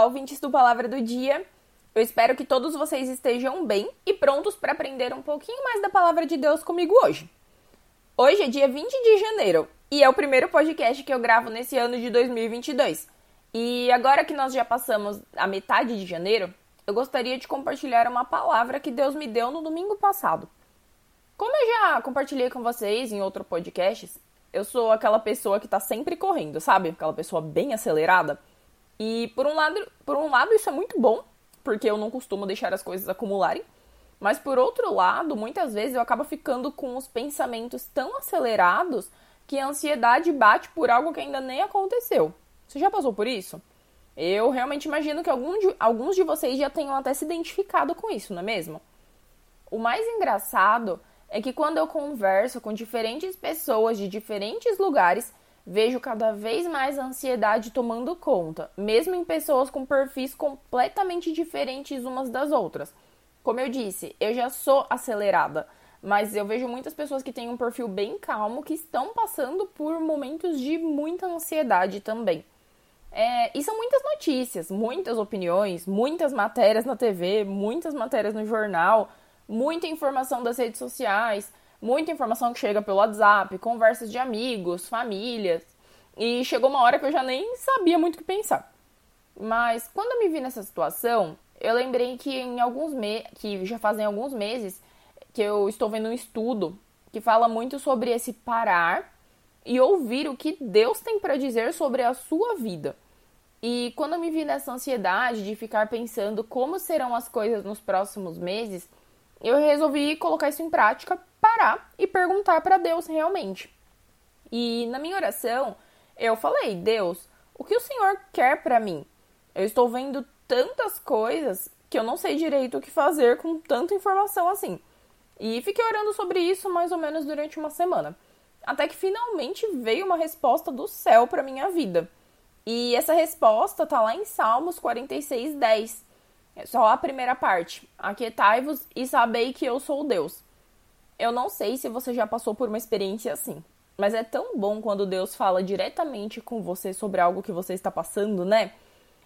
Olá, ouvintes do Palavra do Dia. Eu espero que todos vocês estejam bem e prontos para aprender um pouquinho mais da palavra de Deus comigo hoje. Hoje é dia 20 de janeiro e é o primeiro podcast que eu gravo nesse ano de 2022. E agora que nós já passamos a metade de janeiro, eu gostaria de compartilhar uma palavra que Deus me deu no domingo passado. Como eu já compartilhei com vocês em outros podcasts, eu sou aquela pessoa que tá sempre correndo, sabe? Aquela pessoa bem acelerada. E por um lado, por um lado isso é muito bom, porque eu não costumo deixar as coisas acumularem. Mas por outro lado, muitas vezes eu acabo ficando com os pensamentos tão acelerados que a ansiedade bate por algo que ainda nem aconteceu. Você já passou por isso? Eu realmente imagino que algum de, alguns de vocês já tenham até se identificado com isso, não é mesmo? O mais engraçado é que quando eu converso com diferentes pessoas de diferentes lugares, vejo cada vez mais a ansiedade tomando conta, mesmo em pessoas com perfis completamente diferentes umas das outras. Como eu disse, eu já sou acelerada, mas eu vejo muitas pessoas que têm um perfil bem calmo que estão passando por momentos de muita ansiedade também. É, e são muitas notícias, muitas opiniões, muitas matérias na TV, muitas matérias no jornal, muita informação das redes sociais, muita informação que chega pelo WhatsApp, conversas de amigos, famílias. E chegou uma hora que eu já nem sabia muito o que pensar. Mas quando eu me vi nessa situação, eu lembrei que em alguns me que já fazem alguns meses que eu estou vendo um estudo que fala muito sobre esse parar e ouvir o que Deus tem para dizer sobre a sua vida. E quando eu me vi nessa ansiedade de ficar pensando como serão as coisas nos próximos meses, eu resolvi colocar isso em prática, parar e perguntar para Deus realmente. E na minha oração, eu falei: Deus, o que o Senhor quer para mim? Eu estou vendo tantas coisas que eu não sei direito o que fazer com tanta informação assim. E fiquei orando sobre isso mais ou menos durante uma semana. Até que finalmente veio uma resposta do céu para minha vida. E essa resposta tá lá em Salmos 46, 10. É só a primeira parte. Aquietai-vos e sabei que eu sou Deus. Eu não sei se você já passou por uma experiência assim, mas é tão bom quando Deus fala diretamente com você sobre algo que você está passando, né?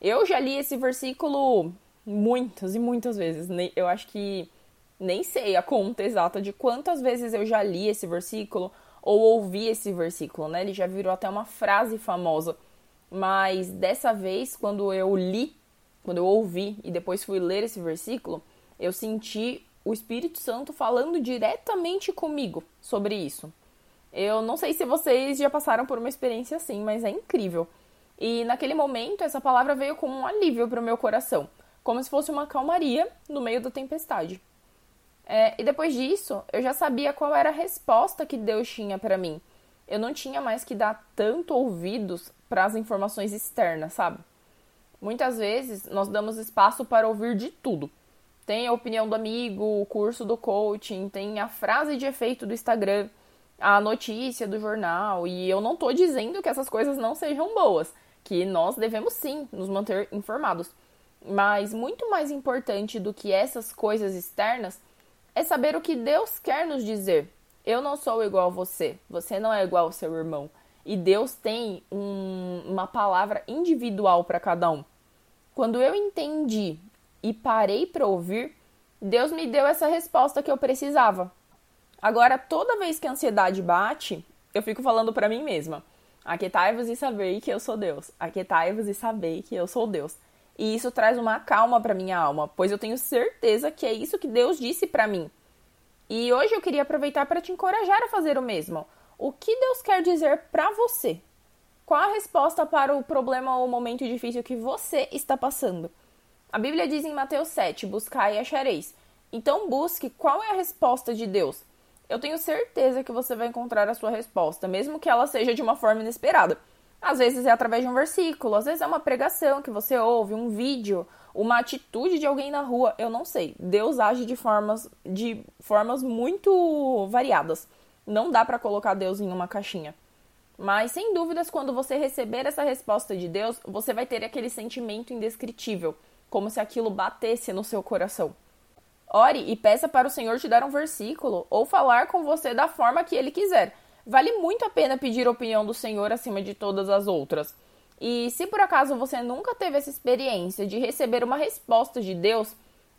Eu já li esse versículo muitas e muitas vezes. Eu acho que nem sei a conta exata de quantas vezes eu já li esse versículo ou ouvi esse versículo, né? Ele já virou até uma frase famosa. Mas dessa vez, quando eu li quando eu ouvi e depois fui ler esse versículo, eu senti o Espírito Santo falando diretamente comigo sobre isso. Eu não sei se vocês já passaram por uma experiência assim, mas é incrível. E naquele momento, essa palavra veio como um alívio para o meu coração, como se fosse uma calmaria no meio da tempestade. É, e depois disso, eu já sabia qual era a resposta que Deus tinha para mim. Eu não tinha mais que dar tanto ouvidos para as informações externas, sabe? Muitas vezes nós damos espaço para ouvir de tudo. Tem a opinião do amigo, o curso do coaching, tem a frase de efeito do Instagram, a notícia do jornal, e eu não estou dizendo que essas coisas não sejam boas, que nós devemos sim nos manter informados. Mas muito mais importante do que essas coisas externas é saber o que Deus quer nos dizer. Eu não sou igual a você, você não é igual ao seu irmão. E Deus tem um, uma palavra individual para cada um. Quando eu entendi e parei para ouvir, Deus me deu essa resposta que eu precisava. Agora, toda vez que a ansiedade bate, eu fico falando para mim mesma: Aquietai-vos e sabei que eu sou Deus. Aquietai-vos e sabei que eu sou Deus. E isso traz uma calma para minha alma, pois eu tenho certeza que é isso que Deus disse para mim. E hoje eu queria aproveitar para te encorajar a fazer o mesmo. O que Deus quer dizer para você? Qual a resposta para o problema ou momento difícil que você está passando? A Bíblia diz em Mateus 7: Buscai e achareis. Então busque qual é a resposta de Deus. Eu tenho certeza que você vai encontrar a sua resposta, mesmo que ela seja de uma forma inesperada. Às vezes é através de um versículo, às vezes é uma pregação que você ouve, um vídeo, uma atitude de alguém na rua, eu não sei. Deus age de formas de formas muito variadas. Não dá para colocar Deus em uma caixinha. Mas, sem dúvidas, quando você receber essa resposta de Deus, você vai ter aquele sentimento indescritível, como se aquilo batesse no seu coração. Ore e peça para o Senhor te dar um versículo ou falar com você da forma que ele quiser. Vale muito a pena pedir a opinião do Senhor acima de todas as outras. E se por acaso você nunca teve essa experiência de receber uma resposta de Deus,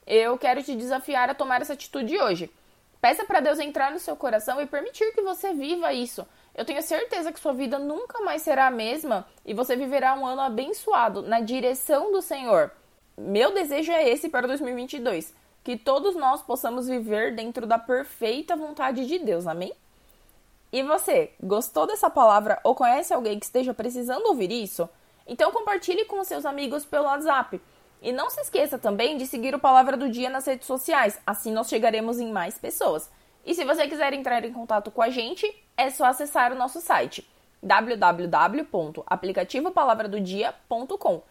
eu quero te desafiar a tomar essa atitude hoje. Peça para Deus entrar no seu coração e permitir que você viva isso. Eu tenho certeza que sua vida nunca mais será a mesma e você viverá um ano abençoado na direção do Senhor. Meu desejo é esse para 2022, que todos nós possamos viver dentro da perfeita vontade de Deus. Amém? E você, gostou dessa palavra ou conhece alguém que esteja precisando ouvir isso? Então compartilhe com seus amigos pelo WhatsApp. E não se esqueça também de seguir o Palavra do Dia nas redes sociais, assim nós chegaremos em mais pessoas. E se você quiser entrar em contato com a gente, é só acessar o nosso site www.aplicativopalavradodia.com.